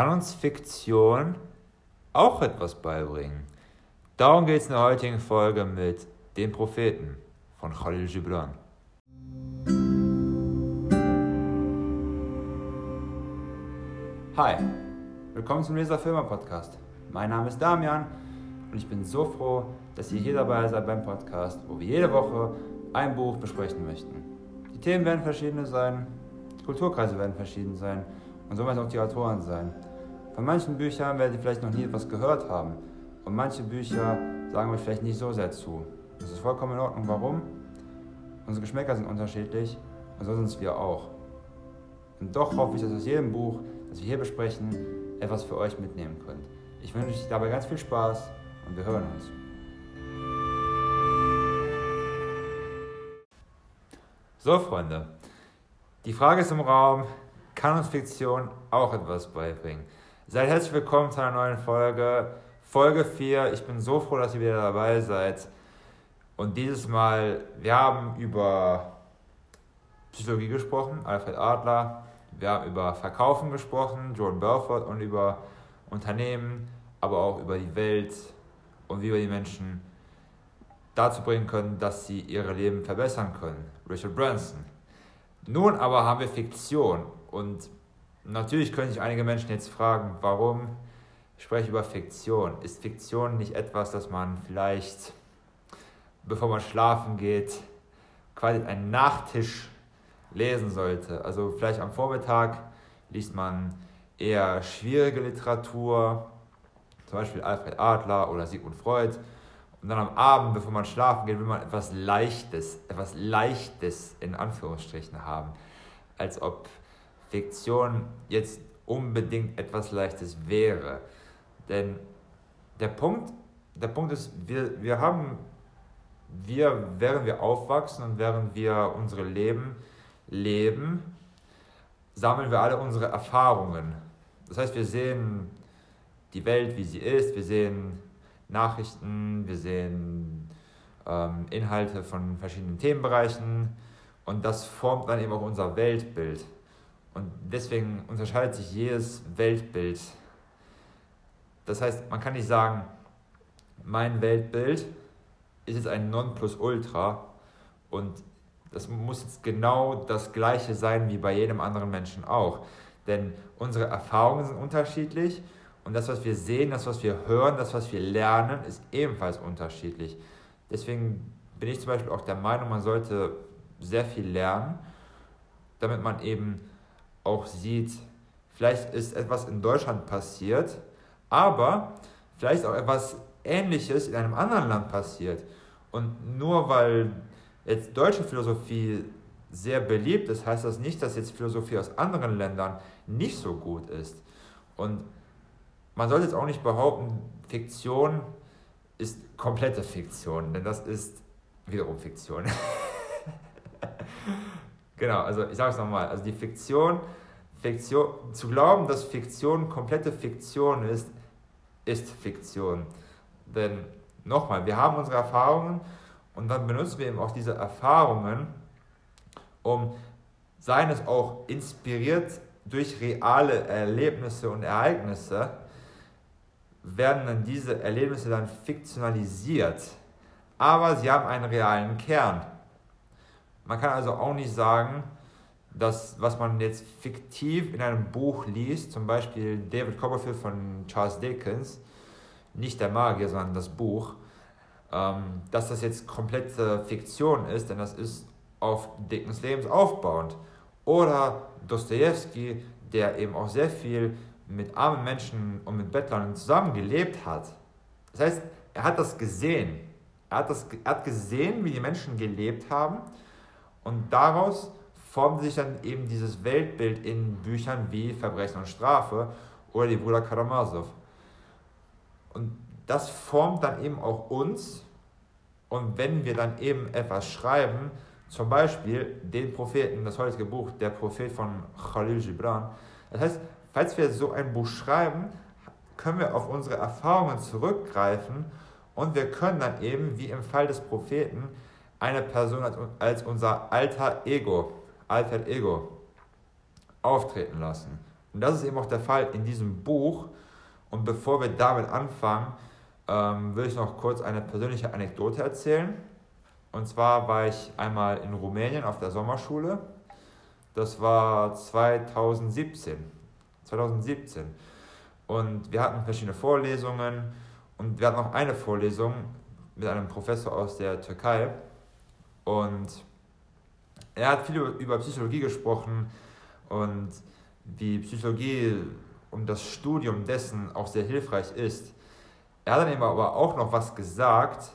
kann uns Fiktion auch etwas beibringen. Darum geht es in der heutigen Folge mit den Propheten von Khalil Gibran. Hi, willkommen zum Leser Filmer Podcast. Mein Name ist Damian und ich bin so froh, dass ihr hier dabei seid beim Podcast, wo wir jede Woche ein Buch besprechen möchten. Die Themen werden verschiedene sein, die Kulturkreise werden verschieden sein und so werden auch die Autoren sein. Von manchen Büchern werdet ihr vielleicht noch nie etwas gehört haben und manche Bücher sagen euch vielleicht nicht so sehr zu. Das ist vollkommen in Ordnung. Warum? Unsere Geschmäcker sind unterschiedlich und so sind es wir auch. Und doch hoffe ich, dass aus jedem Buch, das wir hier besprechen, etwas für euch mitnehmen könnt. Ich wünsche euch dabei ganz viel Spaß und wir hören uns. So, Freunde, die Frage ist im Raum, kann uns Fiktion auch etwas beibringen? Seid herzlich willkommen zu einer neuen Folge, Folge 4. Ich bin so froh, dass ihr wieder dabei seid. Und dieses Mal, wir haben über Psychologie gesprochen, Alfred Adler, wir haben über Verkaufen gesprochen, Jordan Belfort und über Unternehmen, aber auch über die Welt und wie wir die Menschen dazu bringen können, dass sie ihre Leben verbessern können. Richard Branson. Nun aber haben wir Fiktion und natürlich können sich einige Menschen jetzt fragen, warum spreche ich über Fiktion? Ist Fiktion nicht etwas, das man vielleicht, bevor man schlafen geht, quasi einen Nachtisch lesen sollte? Also vielleicht am Vormittag liest man eher schwierige Literatur, zum Beispiel Alfred Adler oder Sigmund Freud. Und dann am Abend, bevor man schlafen geht, will man etwas Leichtes, etwas Leichtes in Anführungsstrichen haben. Als ob Fiktion jetzt unbedingt etwas Leichtes wäre. Denn der Punkt, der Punkt ist, wir, wir haben, wir, während wir aufwachsen und während wir unsere Leben leben, sammeln wir alle unsere Erfahrungen. Das heißt, wir sehen die Welt, wie sie ist, wir sehen Nachrichten, wir sehen ähm, Inhalte von verschiedenen Themenbereichen und das formt dann eben auch unser Weltbild. Und deswegen unterscheidet sich jedes Weltbild. Das heißt, man kann nicht sagen, mein Weltbild ist jetzt ein Nonplusultra und das muss jetzt genau das gleiche sein wie bei jedem anderen Menschen auch. Denn unsere Erfahrungen sind unterschiedlich und das, was wir sehen, das, was wir hören, das, was wir lernen, ist ebenfalls unterschiedlich. Deswegen bin ich zum Beispiel auch der Meinung, man sollte sehr viel lernen, damit man eben auch sieht, vielleicht ist etwas in Deutschland passiert, aber vielleicht auch etwas Ähnliches in einem anderen Land passiert. Und nur weil jetzt deutsche Philosophie sehr beliebt ist, heißt das nicht, dass jetzt Philosophie aus anderen Ländern nicht so gut ist. Und man sollte jetzt auch nicht behaupten, Fiktion ist komplette Fiktion, denn das ist wiederum Fiktion. genau, also ich sage es nochmal, also die Fiktion, Fiktion, zu glauben, dass Fiktion komplette Fiktion ist, ist Fiktion. Denn nochmal, wir haben unsere Erfahrungen und dann benutzen wir eben auch diese Erfahrungen, um, seien es auch inspiriert durch reale Erlebnisse und Ereignisse, werden dann diese Erlebnisse dann fiktionalisiert, aber sie haben einen realen Kern. Man kann also auch nicht sagen, dass was man jetzt fiktiv in einem Buch liest, zum Beispiel David Copperfield von Charles Dickens, nicht der Magier, sondern das Buch, ähm, dass das jetzt komplette Fiktion ist, denn das ist auf Dickens Lebens aufbauend. Oder Dostoevsky, der eben auch sehr viel mit armen Menschen und mit Bettlern zusammen gelebt hat. Das heißt, er hat das gesehen. Er hat, das, er hat gesehen, wie die Menschen gelebt haben und daraus formt sich dann eben dieses Weltbild in Büchern wie Verbrechen und Strafe oder die Brüder Karamasow. Und das formt dann eben auch uns und wenn wir dann eben etwas schreiben, zum Beispiel den Propheten, das heutige Buch, der Prophet von Khalil Gibran, das heißt, falls wir so ein Buch schreiben, können wir auf unsere Erfahrungen zurückgreifen und wir können dann eben, wie im Fall des Propheten, eine Person als, als unser alter Ego, alter Ego auftreten lassen. Und das ist eben auch der Fall in diesem Buch. Und bevor wir damit anfangen, ähm, will ich noch kurz eine persönliche Anekdote erzählen. Und zwar war ich einmal in Rumänien auf der Sommerschule. Das war 2017. 2017. Und wir hatten verschiedene Vorlesungen und wir hatten auch eine Vorlesung mit einem Professor aus der Türkei. Und er hat viel über Psychologie gesprochen und wie Psychologie und das Studium dessen auch sehr hilfreich ist. Er hat dann eben aber auch noch was gesagt,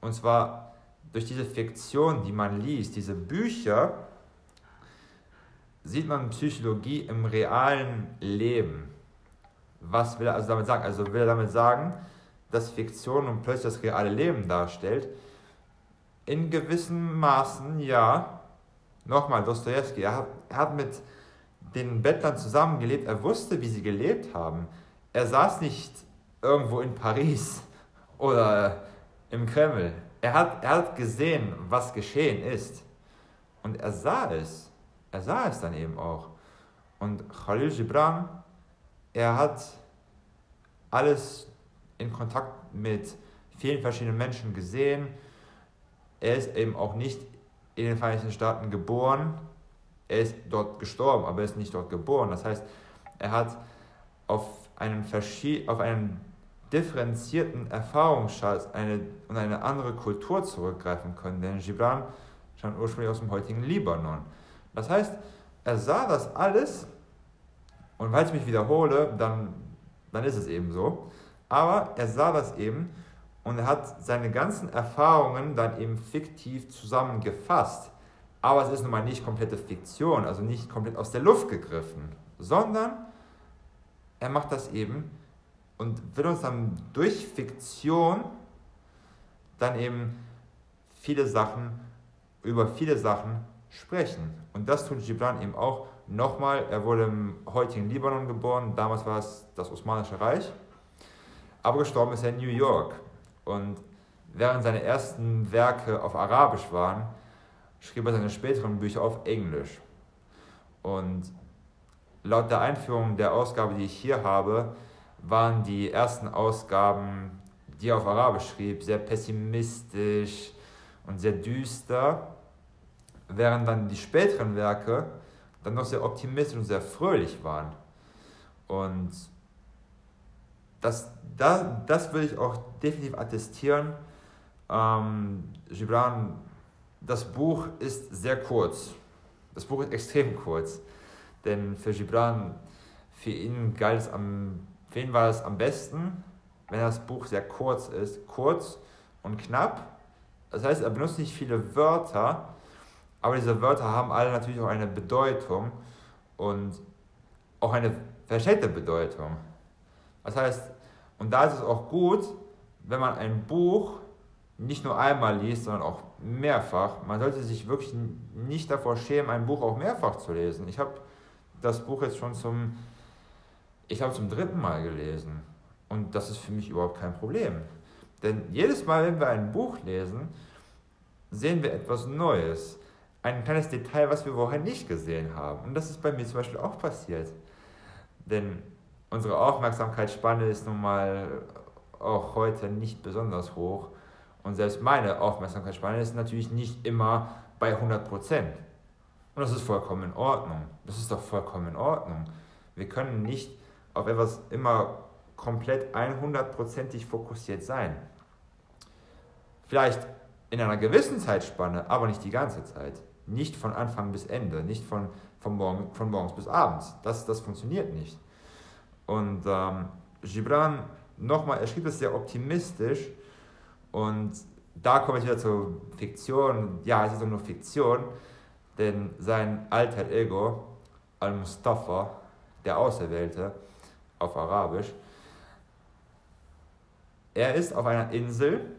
und zwar durch diese Fiktion, die man liest, diese Bücher, sieht man Psychologie im realen Leben. Was will er also damit sagen? Also will er damit sagen, dass Fiktion und plötzlich das reale Leben darstellt? In gewissen Maßen ja. Nochmal, Dostoevsky, er hat, er hat mit den Bettlern zusammengelebt, er wusste, wie sie gelebt haben. Er saß nicht irgendwo in Paris oder im Kreml. Er hat, er hat gesehen, was geschehen ist. Und er sah es. Er sah es dann eben auch. Und Khalil Gibran, er hat alles in Kontakt mit vielen verschiedenen Menschen gesehen. Er ist eben auch nicht in den Vereinigten Staaten geboren. Er ist dort gestorben, aber er ist nicht dort geboren. Das heißt, er hat auf einen, auf einen differenzierten Erfahrungsschatz eine, und eine andere Kultur zurückgreifen können. Denn Gibran stammt ursprünglich aus dem heutigen Libanon. Das heißt, er sah das alles und weil ich mich wiederhole, dann, dann ist es eben so. Aber er sah das eben und hat seine ganzen Erfahrungen dann eben fiktiv zusammengefasst. Aber es ist nun mal nicht komplette Fiktion, also nicht komplett aus der Luft gegriffen, sondern er macht das eben und will uns dann durch Fiktion dann eben viele Sachen, über viele Sachen sprechen. Und das tut Gibran eben auch. Nochmal, er wurde im heutigen Libanon geboren, damals war es das Osmanische Reich, aber gestorben ist er in New York. Und während seine ersten Werke auf Arabisch waren, schrieb er seine späteren Bücher auf Englisch. Und laut der Einführung der Ausgabe, die ich hier habe, waren die ersten Ausgaben, die er auf Arabisch schrieb, sehr pessimistisch und sehr düster, während dann die späteren Werke dann noch sehr optimistisch und sehr fröhlich waren. Und das, das, das will ich auch definitiv attestieren. Ähm, Gibran, das Buch ist sehr kurz. Das Buch ist extrem kurz. Denn für Gibran, für ihn galt es am für ihn war es am besten, wenn das Buch sehr kurz ist, kurz und knapp. Das heißt, er benutzt nicht viele Wörter, aber diese Wörter haben alle natürlich auch eine Bedeutung und auch eine versteckte Bedeutung. Das heißt, und da ist es auch gut, wenn man ein Buch nicht nur einmal liest, sondern auch mehrfach. Man sollte sich wirklich nicht davor schämen, ein Buch auch mehrfach zu lesen. Ich habe das Buch jetzt schon zum ich habe zum dritten Mal gelesen. Und das ist für mich überhaupt kein Problem. Denn jedes Mal, wenn wir ein Buch lesen, sehen wir etwas Neues. Ein kleines Detail, was wir vorher nicht gesehen haben. Und das ist bei mir zum Beispiel auch passiert. Denn unsere Aufmerksamkeitsspanne ist nun mal auch heute nicht besonders hoch. Und selbst meine Aufmerksamkeitsspanne ist natürlich nicht immer bei 100%. Und das ist vollkommen in Ordnung. Das ist doch vollkommen in Ordnung. Wir können nicht auf etwas immer komplett 100%ig fokussiert sein. Vielleicht in einer gewissen Zeitspanne, aber nicht die ganze Zeit. Nicht von Anfang bis Ende, nicht von, von, morgen, von morgens bis abends. Das, das funktioniert nicht. Und ähm, Gibran, nochmal, er schrieb es sehr optimistisch und da komme ich wieder zur Fiktion. Ja, es ist nur Fiktion, denn sein alter Ego, Al-Mustafa, der Auserwählte, auf Arabisch. Er ist auf einer Insel,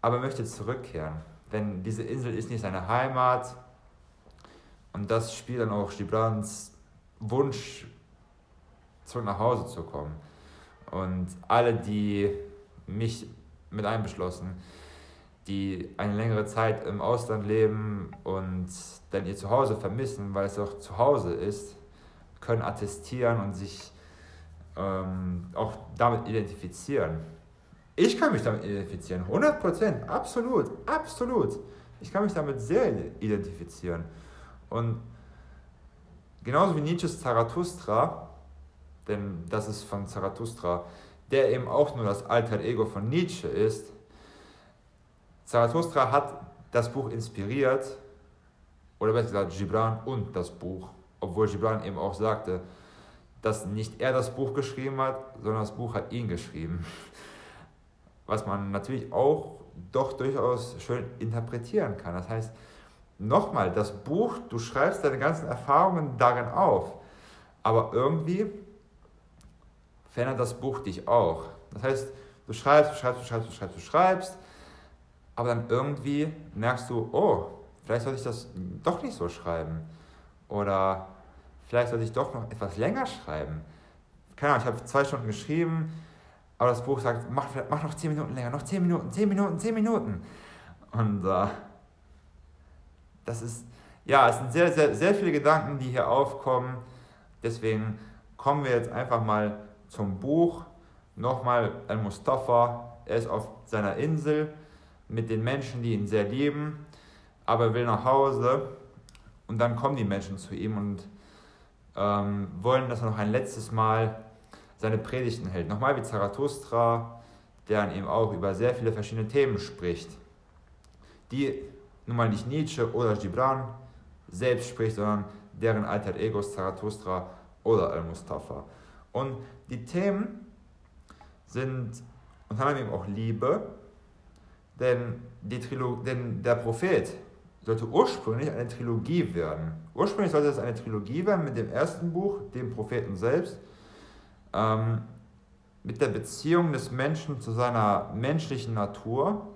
aber möchte zurückkehren. Denn diese Insel ist nicht seine Heimat. Und das spielt dann auch Gibrans Wunsch, zurück nach Hause zu kommen. Und alle, die mich mit einbeschlossen, die eine längere Zeit im Ausland leben und dann ihr Zuhause vermissen, weil es auch zu Hause ist, können attestieren und sich ähm, auch damit identifizieren. Ich kann mich damit identifizieren, 100%, absolut, absolut. Ich kann mich damit sehr identifizieren. Und genauso wie Nietzsches Zarathustra, denn das ist von Zarathustra, der eben auch nur das Alter Ego von Nietzsche ist. Zarathustra hat das Buch inspiriert, oder besser gesagt Gibran und das Buch, obwohl Gibran eben auch sagte, dass nicht er das Buch geschrieben hat, sondern das Buch hat ihn geschrieben. Was man natürlich auch doch durchaus schön interpretieren kann. Das heißt, nochmal, das Buch, du schreibst deine ganzen Erfahrungen darin auf, aber irgendwie verändert das Buch dich auch. Das heißt, du schreibst, du schreibst, du schreibst, du schreibst, du schreibst, aber dann irgendwie merkst du, oh, vielleicht sollte ich das doch nicht so schreiben. Oder vielleicht sollte ich doch noch etwas länger schreiben. Keine Ahnung, ich habe zwei Stunden geschrieben, aber das Buch sagt, mach, mach noch zehn Minuten länger, noch zehn Minuten, zehn Minuten, zehn Minuten. Und äh, das ist, ja, es sind sehr, sehr, sehr viele Gedanken, die hier aufkommen. Deswegen kommen wir jetzt einfach mal zum Buch. Nochmal ein Mustafa, er ist auf seiner Insel mit den Menschen, die ihn sehr lieben, aber er will nach Hause. Und dann kommen die Menschen zu ihm und ähm, wollen, dass er noch ein letztes Mal seine Predigten hält. Nochmal wie Zarathustra, der an ihm auch über sehr viele verschiedene Themen spricht, die nun mal nicht Nietzsche oder Gibran selbst spricht, sondern deren Alter Egos Zarathustra oder Al-Mustafa. Und die Themen sind unter anderem auch Liebe, denn, die denn der Prophet sollte ursprünglich eine Trilogie werden. Ursprünglich sollte es eine Trilogie werden mit dem ersten Buch, dem Propheten selbst, ähm, mit der Beziehung des Menschen zu seiner menschlichen Natur.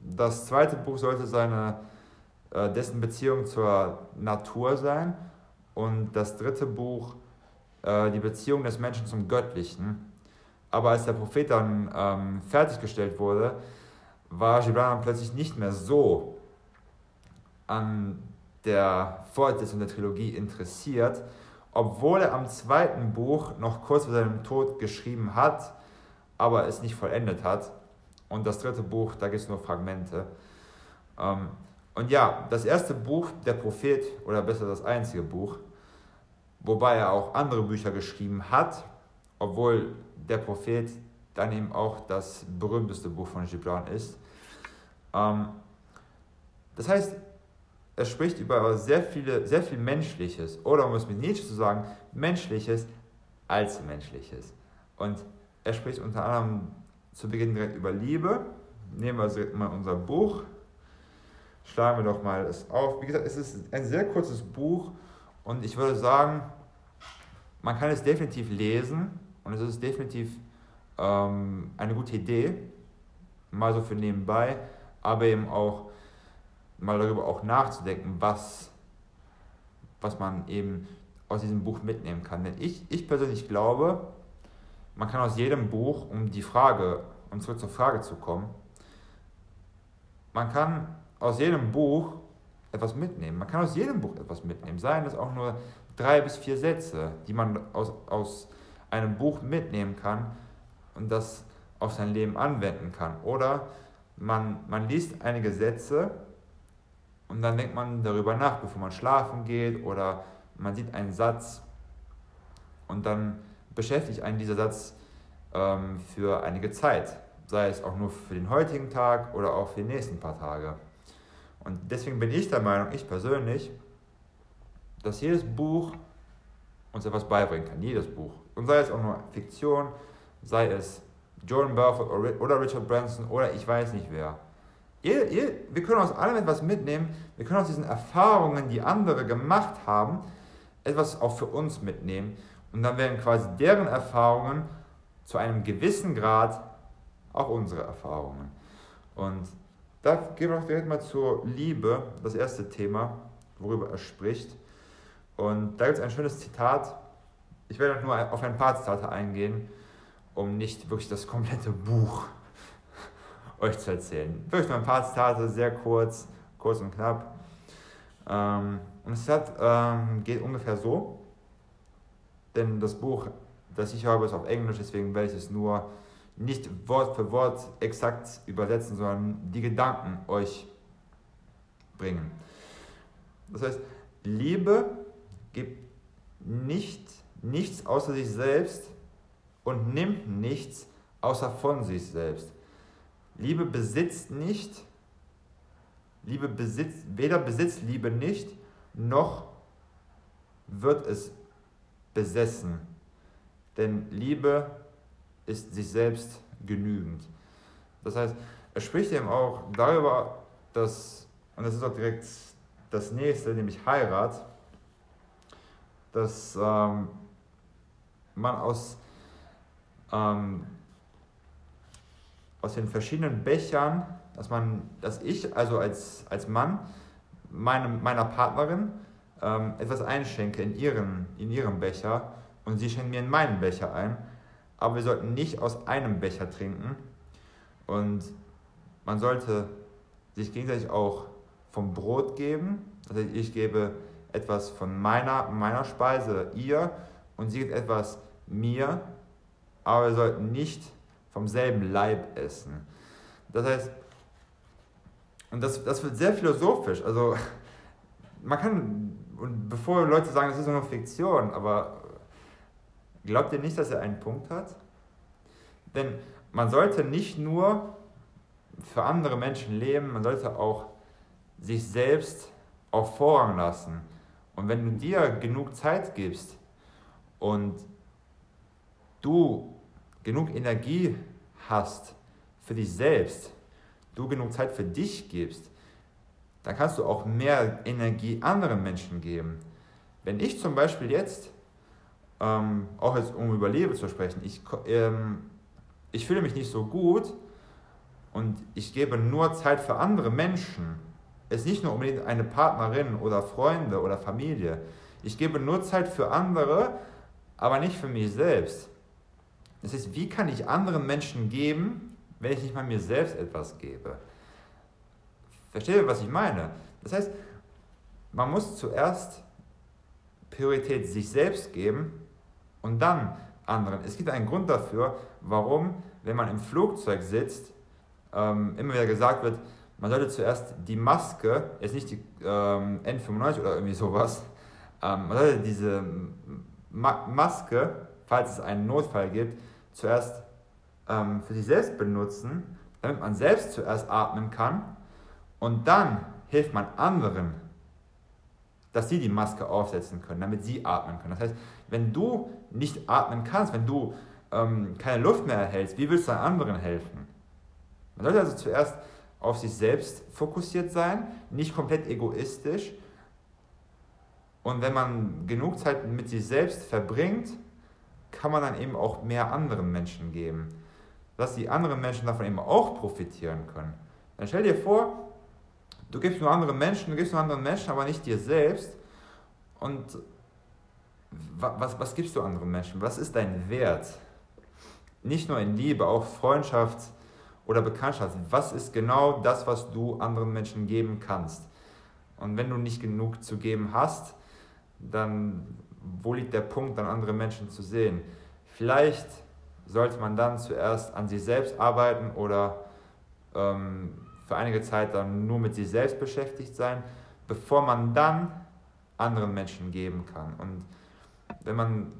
Das zweite Buch sollte seine, äh, dessen Beziehung zur Natur sein. Und das dritte Buch äh, die Beziehung des Menschen zum Göttlichen. Aber als der Prophet dann ähm, fertiggestellt wurde, war Gibran plötzlich nicht mehr so an der Fortsetzung der Trilogie interessiert, obwohl er am zweiten Buch noch kurz vor seinem Tod geschrieben hat, aber es nicht vollendet hat. Und das dritte Buch, da gibt es nur Fragmente. Ähm, und ja, das erste Buch, der Prophet, oder besser das einzige Buch, wobei er auch andere Bücher geschrieben hat, obwohl der Prophet dann eben auch das berühmteste Buch von Gibran ist. Ähm, das heißt, er spricht über sehr, viele, sehr viel Menschliches, oder um es mit Nietzsche zu sagen, Menschliches als Menschliches. Und er spricht unter anderem zu Beginn direkt über Liebe. Nehmen wir mal unser Buch, schlagen wir doch mal es auf. Wie gesagt, es ist ein sehr kurzes Buch und ich würde sagen, man kann es definitiv lesen und es ist definitiv ähm, eine gute Idee, mal so für nebenbei, aber eben auch mal darüber auch nachzudenken, was, was man eben aus diesem Buch mitnehmen kann. Denn ich, ich persönlich glaube, man kann aus jedem Buch, um die Frage, um zurück zur Frage zu kommen, man kann aus jedem Buch etwas mitnehmen. Man kann aus jedem Buch etwas mitnehmen. Seien es auch nur drei bis vier Sätze, die man aus, aus einem Buch mitnehmen kann und das auf sein Leben anwenden kann. Oder man, man liest einige Sätze und dann denkt man darüber nach, bevor man schlafen geht oder man sieht einen Satz und dann beschäftigt einen dieser Satz ähm, für einige Zeit, sei es auch nur für den heutigen Tag oder auch für die nächsten paar Tage. Und deswegen bin ich der Meinung, ich persönlich, dass jedes Buch uns etwas beibringen kann, jedes Buch. Und sei es auch nur Fiktion, sei es Jordan Belfort oder Richard Branson oder ich weiß nicht wer. Ihr, ihr, wir können aus allem etwas mitnehmen, wir können aus diesen Erfahrungen, die andere gemacht haben, etwas auch für uns mitnehmen. Und dann werden quasi deren Erfahrungen zu einem gewissen Grad auch unsere Erfahrungen. Und da gehen wir auch direkt mal zur Liebe, das erste Thema, worüber er spricht. Und da gibt es ein schönes Zitat. Ich werde nur auf ein paar Zitate eingehen, um nicht wirklich das komplette Buch euch zu erzählen. Wirklich nur ein paar Zitate, sehr kurz, kurz und knapp. Ähm, und das Zitat ähm, geht ungefähr so. denn das Buch, das ich habe, ist auf Englisch, deswegen werde ich es nur nicht Wort für Wort exakt übersetzen, sondern die Gedanken euch bringen. Das heißt, Liebe gibt nicht, nichts außer sich selbst und nimmt nichts außer von sich selbst. Liebe besitzt nicht, Liebe besitzt, weder besitzt Liebe nicht, noch wird es besessen. Denn Liebe ist sich selbst genügend. Das heißt, er spricht eben auch darüber, dass, und das ist auch direkt das nächste, nämlich Heirat, dass ähm, man aus, ähm, aus den verschiedenen Bechern, dass man, dass ich also als, als Mann meinem, meiner Partnerin ähm, etwas einschenke in ihren, in ihrem Becher und sie schenkt mir in meinen Becher ein aber wir sollten nicht aus einem Becher trinken und man sollte sich gegenseitig auch vom Brot geben. Das heißt, ich gebe etwas von meiner, meiner Speise ihr und sie gibt etwas mir, aber wir sollten nicht vom selben Leib essen. Das heißt, und das, das wird sehr philosophisch. Also, man kann, und bevor Leute sagen, das ist nur Fiktion, aber Glaubt ihr nicht, dass er einen Punkt hat? Denn man sollte nicht nur für andere Menschen leben, man sollte auch sich selbst auf Vorrang lassen. Und wenn du dir genug Zeit gibst und du genug Energie hast für dich selbst, du genug Zeit für dich gibst, dann kannst du auch mehr Energie anderen Menschen geben. Wenn ich zum Beispiel jetzt ähm, auch jetzt um über Liebe zu sprechen, ich, ähm, ich fühle mich nicht so gut und ich gebe nur Zeit für andere Menschen. Es ist nicht nur unbedingt eine Partnerin oder Freunde oder Familie. Ich gebe nur Zeit für andere, aber nicht für mich selbst. Das heißt, wie kann ich anderen Menschen geben, wenn ich nicht mal mir selbst etwas gebe? Versteht ihr, was ich meine? Das heißt, man muss zuerst Priorität sich selbst geben und dann anderen. Es gibt einen Grund dafür, warum, wenn man im Flugzeug sitzt, ähm, immer wieder gesagt wird, man sollte zuerst die Maske, jetzt nicht die ähm, N95 oder irgendwie sowas, ähm, man sollte diese Ma Maske, falls es einen Notfall gibt, zuerst ähm, für sich selbst benutzen, damit man selbst zuerst atmen kann und dann hilft man anderen, dass sie die Maske aufsetzen können, damit sie atmen können. Das heißt, wenn du nicht atmen kannst, wenn du ähm, keine Luft mehr erhältst, wie willst du anderen helfen? Man sollte also zuerst auf sich selbst fokussiert sein, nicht komplett egoistisch. Und wenn man genug Zeit mit sich selbst verbringt, kann man dann eben auch mehr anderen Menschen geben, dass die anderen Menschen davon eben auch profitieren können. Dann stell dir vor, du gibst nur anderen Menschen, du gibst nur anderen Menschen, aber nicht dir selbst. Und was, was gibst du anderen Menschen? Was ist dein Wert? Nicht nur in Liebe, auch Freundschaft oder Bekanntschaft. Was ist genau das, was du anderen Menschen geben kannst? Und wenn du nicht genug zu geben hast, dann wo liegt der Punkt, dann andere Menschen zu sehen? Vielleicht sollte man dann zuerst an sich selbst arbeiten oder ähm, für einige Zeit dann nur mit sich selbst beschäftigt sein, bevor man dann anderen Menschen geben kann. Und wenn man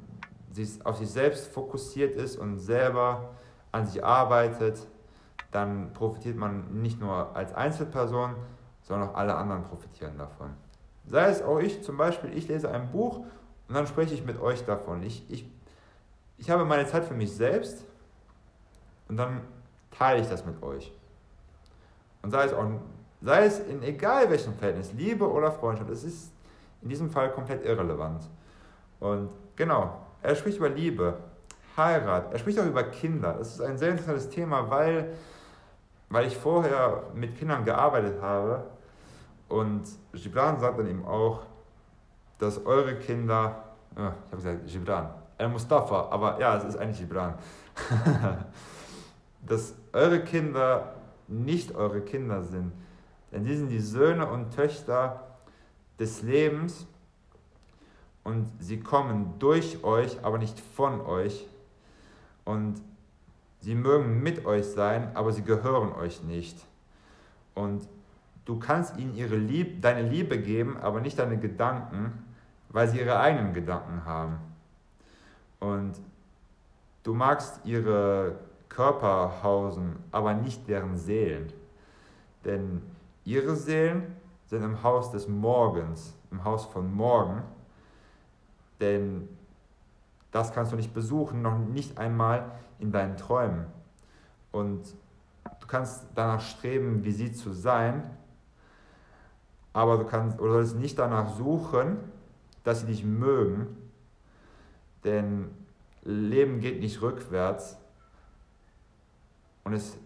sich auf sich selbst fokussiert ist und selber an sich arbeitet, dann profitiert man nicht nur als Einzelperson, sondern auch alle anderen profitieren davon. Sei es auch ich zum Beispiel, ich lese ein Buch und dann spreche ich mit euch davon. Ich, ich, ich habe meine Zeit für mich selbst und dann teile ich das mit euch. Und sei es, auch, sei es in egal welchem Verhältnis, Liebe oder Freundschaft, es ist in diesem Fall komplett irrelevant. Und genau, er spricht über Liebe, Heirat, er spricht auch über Kinder. Das ist ein sehr interessantes Thema, weil, weil ich vorher mit Kindern gearbeitet habe und Gibran sagt dann eben auch, dass eure Kinder, oh, ich habe gesagt Gibran, El Mustafa, aber ja, es ist eigentlich Gibran, dass eure Kinder nicht eure Kinder sind, denn die sind die Söhne und Töchter des Lebens und sie kommen durch euch, aber nicht von euch. Und sie mögen mit euch sein, aber sie gehören euch nicht. Und du kannst ihnen ihre Lieb deine Liebe geben, aber nicht deine Gedanken, weil sie ihre eigenen Gedanken haben. Und du magst ihre Körper hausen, aber nicht deren Seelen. Denn ihre Seelen sind im Haus des Morgens, im Haus von morgen. Denn das kannst du nicht besuchen, noch nicht einmal in deinen Träumen. Und du kannst danach streben, wie sie zu sein, aber du kannst oder sollst nicht danach suchen, dass sie dich mögen, denn Leben geht nicht rückwärts und es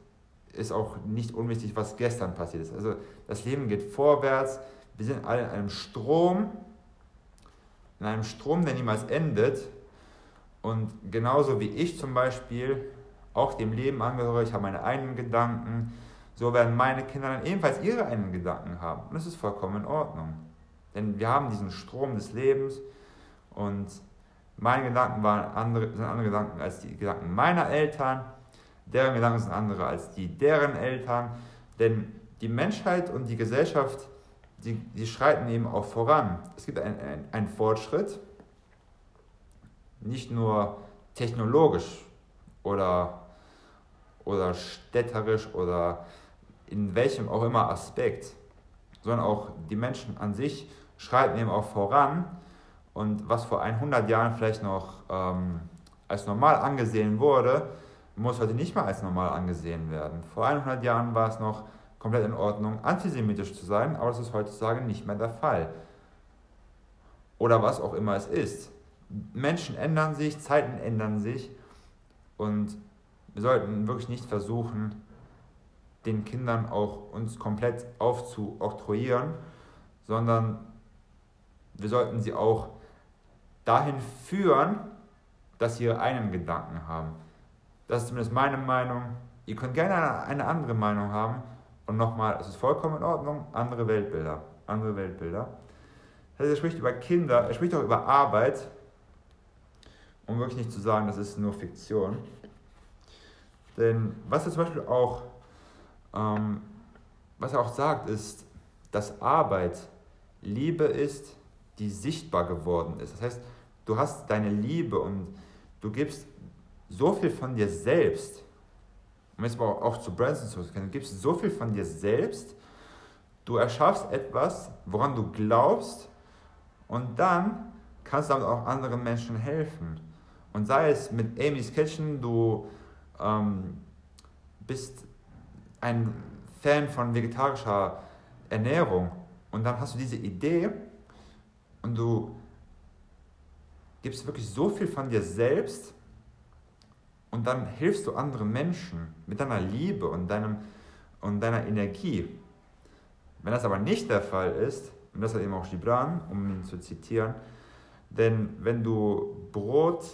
ist auch nicht unwichtig, was gestern passiert ist. Also das Leben geht vorwärts, wir sind alle in einem Strom, in einem Strom, der niemals endet und genauso wie ich zum Beispiel auch dem Leben angehöre, ich habe meine eigenen Gedanken, so werden meine Kinder dann ebenfalls ihre eigenen Gedanken haben. Und das ist vollkommen in Ordnung. Denn wir haben diesen Strom des Lebens und meine Gedanken waren andere, sind andere Gedanken als die Gedanken meiner Eltern, deren Gedanken sind andere als die deren Eltern. Denn die Menschheit und die Gesellschaft, die, die schreiten eben auch voran. Es gibt einen Fortschritt, nicht nur technologisch oder, oder städterisch oder in welchem auch immer Aspekt, sondern auch die Menschen an sich schreiten eben auch voran. Und was vor 100 Jahren vielleicht noch ähm, als normal angesehen wurde, muss heute nicht mehr als normal angesehen werden. Vor 100 Jahren war es noch komplett in Ordnung, antisemitisch zu sein, aber das ist heutzutage nicht mehr der Fall. Oder was auch immer es ist. Menschen ändern sich, Zeiten ändern sich und wir sollten wirklich nicht versuchen, den Kindern auch uns komplett aufzuoktroyieren, sondern wir sollten sie auch dahin führen, dass sie ihre eigenen Gedanken haben. Das ist zumindest meine Meinung. Ihr könnt gerne eine andere Meinung haben. Und nochmal, es ist vollkommen in Ordnung, andere Weltbilder. Andere Weltbilder. Das heißt, er spricht über Kinder, er spricht auch über Arbeit, um wirklich nicht zu sagen, das ist nur Fiktion. Denn was er zum Beispiel auch, ähm, was er auch sagt, ist, dass Arbeit Liebe ist, die sichtbar geworden ist. Das heißt, du hast deine Liebe und du gibst so viel von dir selbst, um jetzt aber auch zu Branson zu kommen, du gibst so viel von dir selbst, du erschaffst etwas, woran du glaubst und dann kannst du damit auch anderen Menschen helfen. Und sei es mit Amy's Kitchen, du ähm, bist ein Fan von vegetarischer Ernährung und dann hast du diese Idee und du gibst wirklich so viel von dir selbst und dann hilfst du anderen Menschen mit deiner Liebe und, deinem, und deiner Energie. Wenn das aber nicht der Fall ist, und das hat eben auch Gibran, um ihn zu zitieren, denn wenn du Brot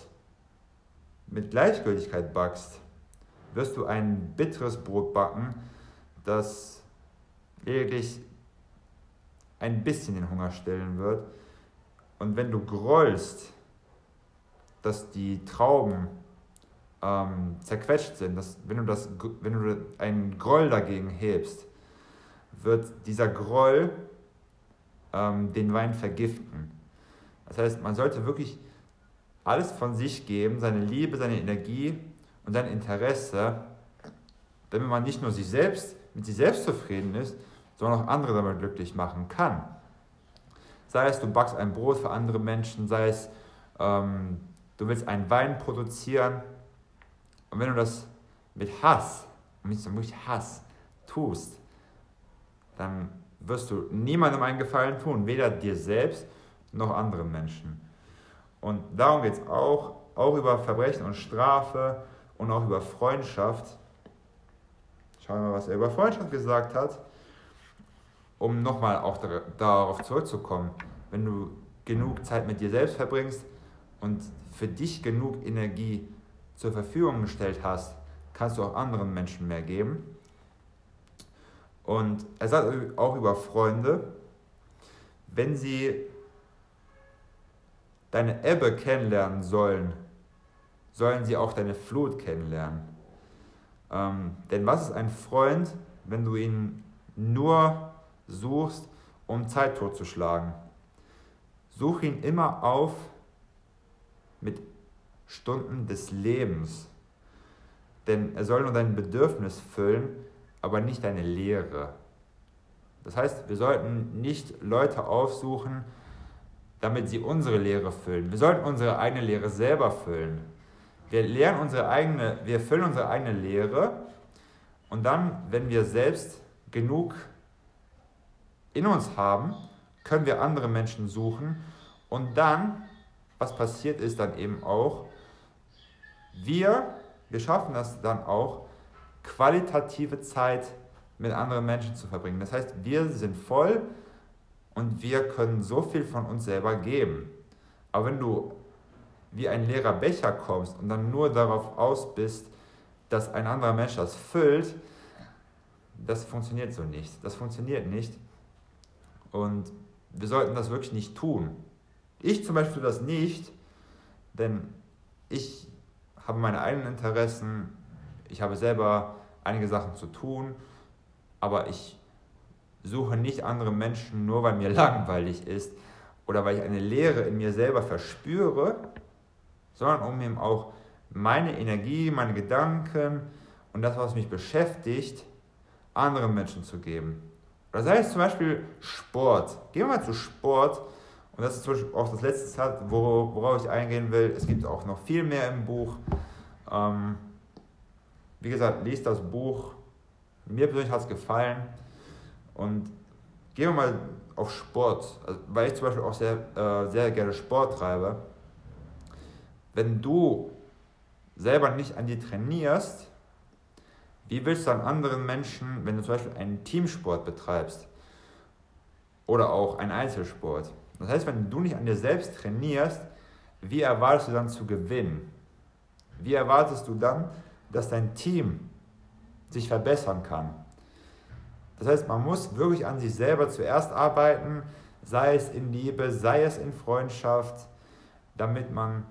mit Gleichgültigkeit backst, wirst du ein bitteres Brot backen, das lediglich ein bisschen den Hunger stillen wird. Und wenn du grollst, dass die Trauben ähm, zerquetscht sind, dass, wenn, du das, wenn du einen Groll dagegen hebst, wird dieser Groll ähm, den Wein vergiften. Das heißt, man sollte wirklich alles von sich geben, seine Liebe, seine Energie und sein Interesse, damit man nicht nur sich selbst, mit sich selbst zufrieden ist, sondern auch andere damit glücklich machen kann. Sei es, du backst ein Brot für andere Menschen, sei es, ähm, du willst einen Wein produzieren, und wenn du das mit Hass, mit so wirklich Hass tust, dann wirst du niemandem einen Gefallen tun, weder dir selbst noch anderen Menschen. Und darum geht es auch, auch über Verbrechen und Strafe und auch über Freundschaft. Schauen wir mal, was er über Freundschaft gesagt hat, um nochmal auch darauf zurückzukommen. Wenn du genug Zeit mit dir selbst verbringst und für dich genug Energie zur Verfügung gestellt hast, kannst du auch anderen Menschen mehr geben. Und er sagt auch über Freunde, wenn sie deine Ebbe kennenlernen sollen, sollen sie auch deine Flut kennenlernen. Ähm, denn was ist ein Freund, wenn du ihn nur suchst, um Zeit totzuschlagen? Such ihn immer auf mit Stunden des Lebens. Denn er soll nur dein Bedürfnis füllen, aber nicht deine Lehre. Das heißt, wir sollten nicht Leute aufsuchen, damit sie unsere Lehre füllen. Wir sollten unsere eigene Lehre selber füllen. Wir lernen unsere eigene, wir füllen unsere eigene Lehre und dann, wenn wir selbst genug in uns haben, können wir andere Menschen suchen und dann, was passiert ist dann eben auch, wir, wir schaffen das dann auch, qualitative Zeit mit anderen Menschen zu verbringen. Das heißt, wir sind voll und wir können so viel von uns selber geben. Aber wenn du wie ein leerer Becher kommst und dann nur darauf aus bist, dass ein anderer Mensch das füllt, das funktioniert so nicht. Das funktioniert nicht. Und wir sollten das wirklich nicht tun. Ich zum Beispiel das nicht, denn ich habe meine eigenen Interessen, ich habe selber einige Sachen zu tun, aber ich suche nicht andere Menschen nur, weil mir langweilig ist oder weil ich eine Leere in mir selber verspüre, sondern um eben auch meine Energie, meine Gedanken und das, was mich beschäftigt, anderen Menschen zu geben. Oder sei es zum Beispiel Sport. Gehen wir mal zu Sport. Und das ist zum Beispiel auch das letzte Zitat, worauf ich eingehen will. Es gibt auch noch viel mehr im Buch. Ähm, wie gesagt, liest das Buch. Mir persönlich hat es gefallen. Und gehen wir mal auf Sport, also, weil ich zum Beispiel auch sehr, äh, sehr gerne Sport treibe. Wenn du selber nicht an dir trainierst, wie willst du an anderen Menschen, wenn du zum Beispiel einen Teamsport betreibst oder auch einen Einzelsport? Das heißt, wenn du nicht an dir selbst trainierst, wie erwartest du dann zu gewinnen? Wie erwartest du dann, dass dein Team sich verbessern kann? Das heißt, man muss wirklich an sich selber zuerst arbeiten, sei es in Liebe, sei es in Freundschaft, damit man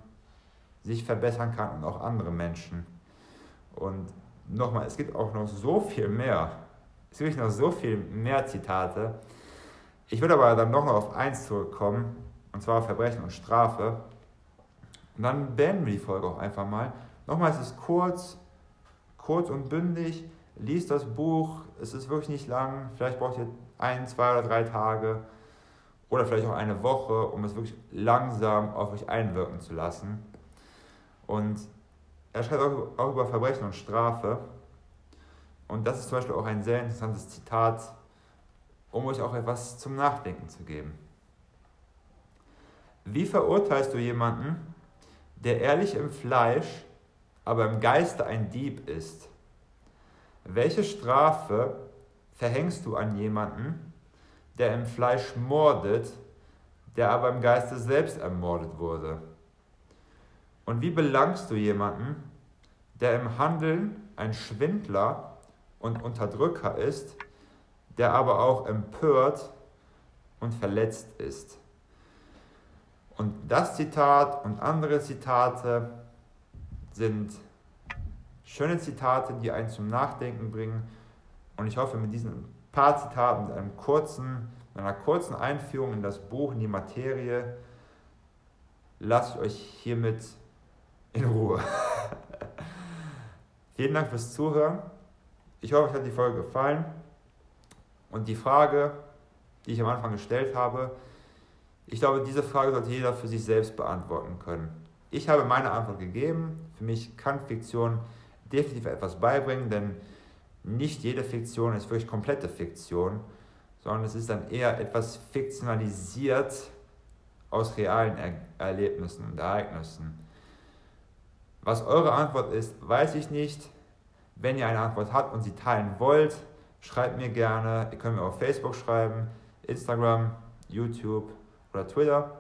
sich verbessern kann und auch andere Menschen. Und nochmal, es gibt auch noch so viel mehr. Es gibt noch so viel mehr Zitate. Ich würde aber dann doch noch auf eins zurückkommen, und zwar Verbrechen und Strafe. Und dann beenden wir die Folge auch einfach mal. Nochmal, es ist kurz, kurz und bündig liest das Buch, es ist wirklich nicht lang, vielleicht braucht ihr ein, zwei oder drei Tage oder vielleicht auch eine Woche, um es wirklich langsam auf euch einwirken zu lassen. Und er schreibt auch, auch über Verbrechen und Strafe. Und das ist zum Beispiel auch ein sehr interessantes Zitat, um euch auch etwas zum Nachdenken zu geben. Wie verurteilst du jemanden, der ehrlich im Fleisch, aber im Geiste ein Dieb ist? Welche Strafe verhängst du an jemanden, der im Fleisch mordet, der aber im Geiste selbst ermordet wurde? Und wie belangst du jemanden, der im Handeln ein Schwindler und Unterdrücker ist, der aber auch empört und verletzt ist? Und das Zitat und andere Zitate sind schöne Zitate, die einen zum Nachdenken bringen. Und ich hoffe, mit diesen paar Zitaten, mit, einem kurzen, mit einer kurzen Einführung in das Buch, in die Materie, lasse ich euch hiermit in Ruhe. Vielen Dank fürs Zuhören. Ich hoffe, euch hat die Folge gefallen. Und die Frage, die ich am Anfang gestellt habe, ich glaube, diese Frage sollte jeder für sich selbst beantworten können. Ich habe meine Antwort gegeben. Für mich kann Fiktion definitiv etwas beibringen, denn nicht jede Fiktion ist wirklich komplette Fiktion, sondern es ist dann eher etwas fiktionalisiert aus realen er Erlebnissen und Ereignissen. Was eure Antwort ist, weiß ich nicht. Wenn ihr eine Antwort habt und sie teilen wollt, schreibt mir gerne. Ihr könnt mir auf Facebook schreiben, Instagram, YouTube oder Twitter.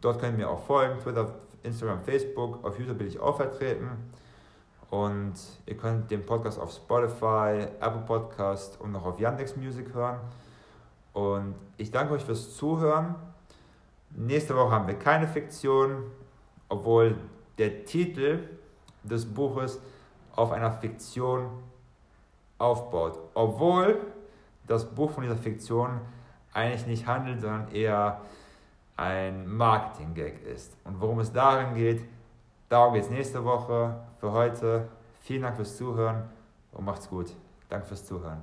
Dort könnt ihr mir auch folgen. Twitter, Instagram, Facebook. Auf YouTube bin ich auch vertreten. Und ihr könnt den Podcast auf Spotify, Apple Podcast und noch auf Yandex Music hören. Und ich danke euch fürs Zuhören. Nächste Woche haben wir keine Fiktion, obwohl der Titel des Buches auf einer Fiktion aufbaut. Obwohl das Buch von dieser Fiktion eigentlich nicht handelt, sondern eher ein Marketing-Gag ist. Und worum es darin geht, darum geht es nächste Woche. Für heute vielen Dank fürs Zuhören und macht's gut. Danke fürs Zuhören.